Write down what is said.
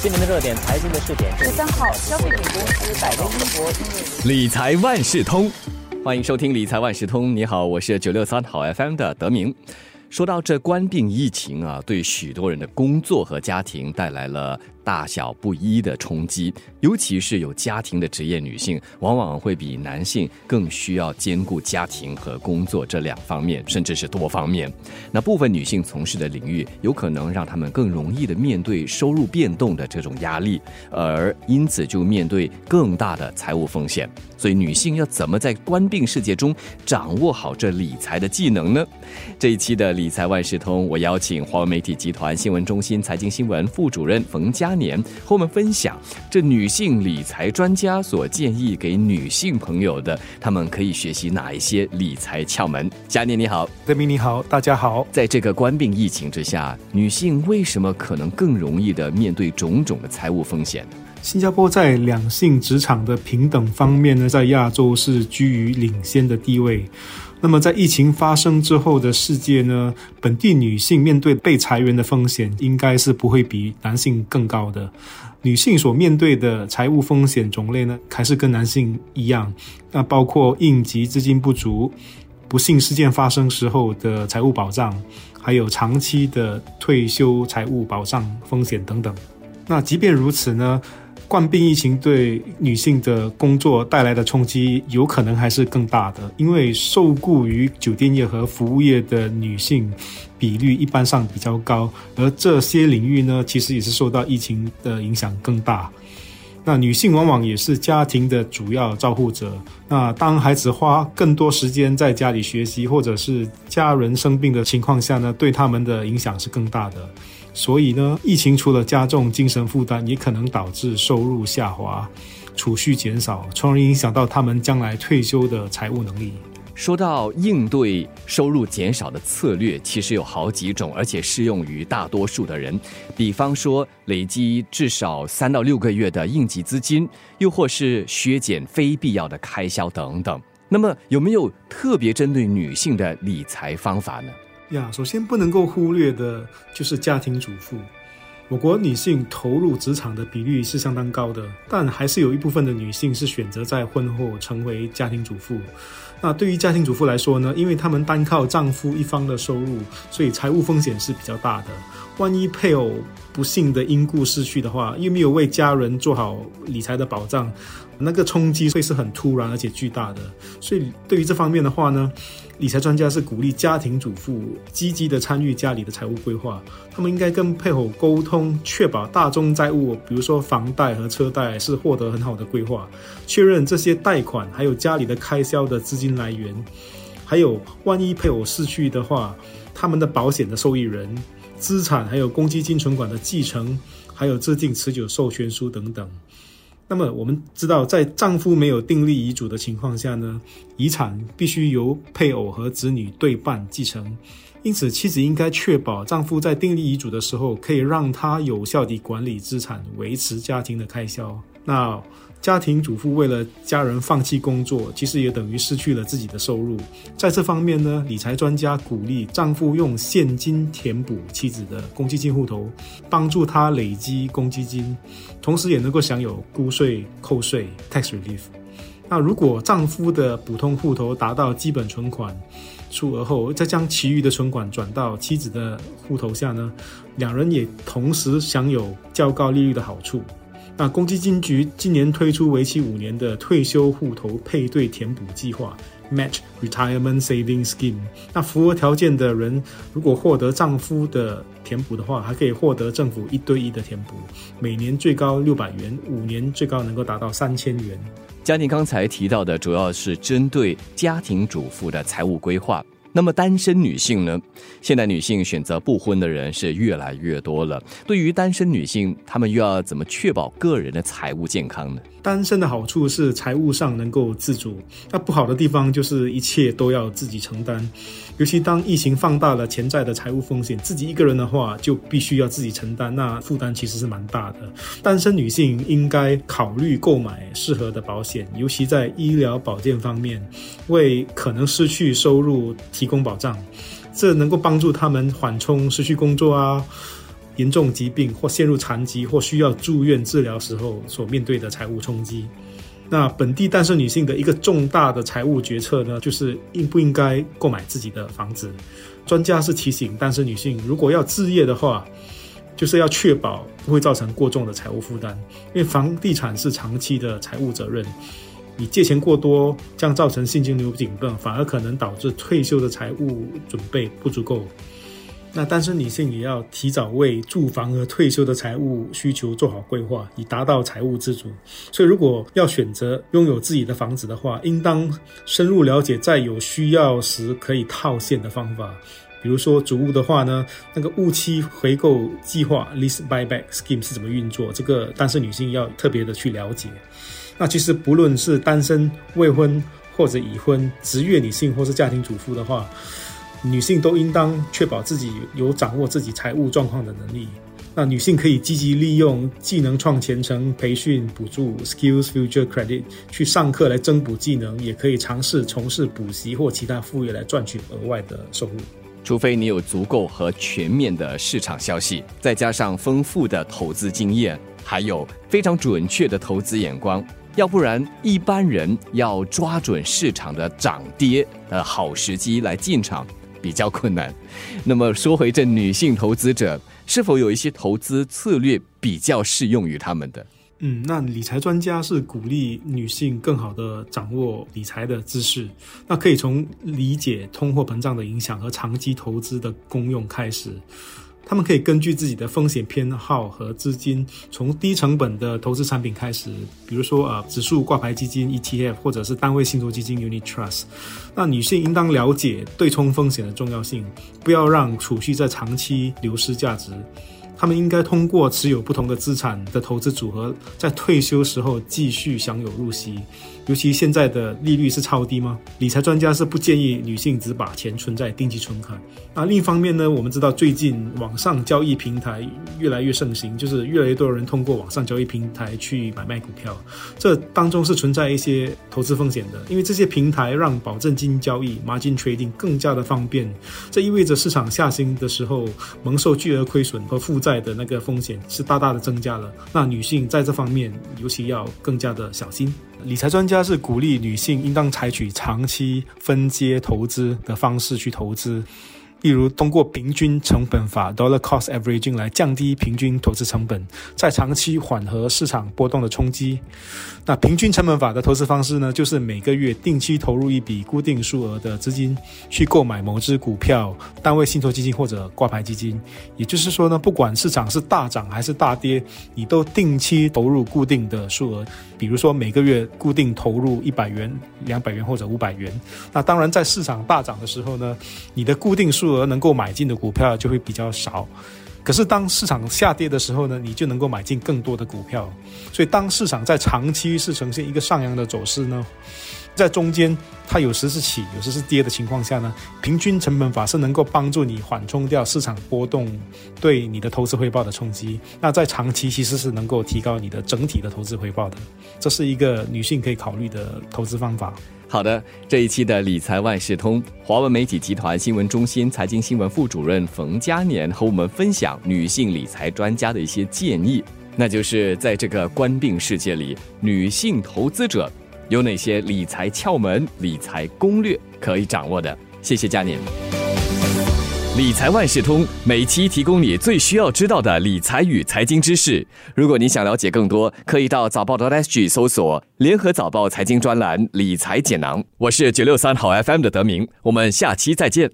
今年的热点财经的试点，十三号，消费品公司百威英博理财万事通，欢迎收听理财万事通。你好，我是九六三好 FM 的德明。说到这冠病疫情啊，对许多人的工作和家庭带来了。大小不一的冲击，尤其是有家庭的职业女性，往往会比男性更需要兼顾家庭和工作这两方面，甚至是多方面。那部分女性从事的领域，有可能让她们更容易的面对收入变动的这种压力，而因此就面对更大的财务风险。所以，女性要怎么在官病世界中掌握好这理财的技能呢？这一期的理财万事通，我邀请华为媒体集团新闻中心财经新闻副主任冯佳。年和我们分享这女性理财专家所建议给女性朋友的，他们可以学习哪一些理财窍门？佳年你好，德明你好，大家好。在这个官病疫情之下，女性为什么可能更容易的面对种种的财务风险？新加坡在两性职场的平等方面呢，在亚洲是居于领先的地位。那么，在疫情发生之后的世界呢？本地女性面对被裁员的风险，应该是不会比男性更高的。女性所面对的财务风险种类呢，还是跟男性一样。那包括应急资金不足、不幸事件发生时候的财务保障，还有长期的退休财务保障风险等等。那即便如此呢？冠病疫情对女性的工作带来的冲击，有可能还是更大的，因为受雇于酒店业和服务业的女性比率一般上比较高，而这些领域呢，其实也是受到疫情的影响更大。那女性往往也是家庭的主要照护者，那当孩子花更多时间在家里学习，或者是家人生病的情况下呢，对他们的影响是更大的。所以呢，疫情除了加重精神负担，也可能导致收入下滑、储蓄减少，从而影响到他们将来退休的财务能力。说到应对收入减少的策略，其实有好几种，而且适用于大多数的人。比方说，累积至少三到六个月的应急资金，又或是削减非必要的开销等等。那么，有没有特别针对女性的理财方法呢？呀，首先不能够忽略的就是家庭主妇。我国女性投入职场的比率是相当高的，但还是有一部分的女性是选择在婚后成为家庭主妇。那对于家庭主妇来说呢，因为她们单靠丈夫一方的收入，所以财务风险是比较大的。万一配偶不幸的因故逝去的话，又没有为家人做好理财的保障，那个冲击会是很突然而且巨大的。所以对于这方面的话呢，理财专家是鼓励家庭主妇积极的参与家里的财务规划。他们应该跟配偶沟通，确保大宗债务，比如说房贷和车贷，是获得很好的规划，确认这些贷款还有家里的开销的资金来源，还有万一配偶逝去的话，他们的保险的受益人。资产还有公积金存款的继承，还有制定持久授权书等等。那么我们知道，在丈夫没有订立遗嘱的情况下呢，遗产必须由配偶和子女对半继承。因此，妻子应该确保丈夫在订立遗嘱的时候，可以让他有效地管理资产，维持家庭的开销。那家庭主妇为了家人放弃工作，其实也等于失去了自己的收入。在这方面呢，理财专家鼓励丈夫用现金填补妻子的公积金户头，帮助她累积公积金，同时也能够享有估税扣税 （tax relief）。那如果丈夫的普通户头达到基本存款出额后，再将其余的存款转到妻子的户头下呢，两人也同时享有较高利率的好处。那公积金局今年推出为期五年的退休户头配对填补计划 （Match Retirement Saving Scheme）。那符合条件的人，如果获得丈夫的填补的话，还可以获得政府一对一的填补，每年最高六百元，五年最高能够达到三千元。嘉宁刚才提到的，主要是针对家庭主妇的财务规划。那么单身女性呢？现代女性选择不婚的人是越来越多了。对于单身女性，她们又要怎么确保个人的财务健康呢？单身的好处是财务上能够自主，那不好的地方就是一切都要自己承担。尤其当疫情放大了潜在的财务风险，自己一个人的话就必须要自己承担，那负担其实是蛮大的。单身女性应该考虑购买适合的保险，尤其在医疗保健方面，为可能失去收入提供保障，这能够帮助他们缓冲失去工作啊。严重疾病或陷入残疾或需要住院治疗时候所面对的财务冲击。那本地单身女性的一个重大的财务决策呢，就是应不应该购买自己的房子。专家是提醒单身女性，如果要置业的话，就是要确保不会造成过重的财务负担，因为房地产是长期的财务责任。你借钱过多，将造成现金流紧绷，反而可能导致退休的财务准备不足够。那单身女性也要提早为住房和退休的财务需求做好规划，以达到财务自主。所以，如果要选择拥有自己的房子的话，应当深入了解在有需要时可以套现的方法。比如说，主屋的话呢，那个务期回购计划 （lease buyback scheme） 是怎么运作？这个单身女性要特别的去了解。那其实不论是单身、未婚或者已婚、职业女性或是家庭主妇的话，女性都应当确保自己有掌握自己财务状况的能力。那女性可以积极利用技能创前程培训补助 （Skills Future Credit） 去上课来增补技能，也可以尝试从事补习或其他副业来赚取额外的收入。除非你有足够和全面的市场消息，再加上丰富的投资经验，还有非常准确的投资眼光。要不然，一般人要抓准市场的涨跌的好时机来进场比较困难。那么说回这女性投资者，是否有一些投资策略比较适用于他们的？嗯，那理财专家是鼓励女性更好的掌握理财的知识，那可以从理解通货膨胀的影响和长期投资的功用开始。他们可以根据自己的风险偏好和资金，从低成本的投资产品开始，比如说呃指数挂牌基金 ETF，或者是单位信托基金 Unit Trust。那女性应当了解对冲风险的重要性，不要让储蓄在长期流失价值。他们应该通过持有不同的资产的投资组合，在退休时候继续享有入息。尤其现在的利率是超低吗？理财专家是不建议女性只把钱存在定期存款。那另一方面呢，我们知道最近网上交易平台越来越盛行，就是越来越多人通过网上交易平台去买卖股票，这当中是存在一些投资风险的，因为这些平台让保证金交易 （margin trading） 更加的方便，这意味着市场下行的时候蒙受巨额亏损和负债的那个风险是大大的增加了。那女性在这方面尤其要更加的小心。理财专家是鼓励女性应当采取长期分阶投资的方式去投资。例如，通过平均成本法 （dollar cost averaging） 来降低平均投资成本，在长期缓和市场波动的冲击。那平均成本法的投资方式呢，就是每个月定期投入一笔固定数额的资金，去购买某只股票、单位信托基金或者挂牌基金。也就是说呢，不管市场是大涨还是大跌，你都定期投入固定的数额，比如说每个月固定投入一百元、两百元或者五百元。那当然，在市场大涨的时候呢，你的固定数数额能够买进的股票就会比较少，可是当市场下跌的时候呢，你就能够买进更多的股票。所以当市场在长期是呈现一个上扬的走势呢，在中间它有时是起，有时是跌的情况下呢，平均成本法是能够帮助你缓冲掉市场波动对你的投资回报的冲击。那在长期其实是能够提高你的整体的投资回报的，这是一个女性可以考虑的投资方法。好的，这一期的理财万事通，华文媒体集团新闻中心财经新闻副主任冯嘉年和我们分享女性理财专家的一些建议，那就是在这个官病世界里，女性投资者有哪些理财窍门、理财攻略可以掌握的？谢谢嘉年。理财万事通每期提供你最需要知道的理财与财经知识。如果你想了解更多，可以到早报的 SG 搜索“联合早报财经专栏理财解囊”。我是九六三好 FM 的德明，我们下期再见。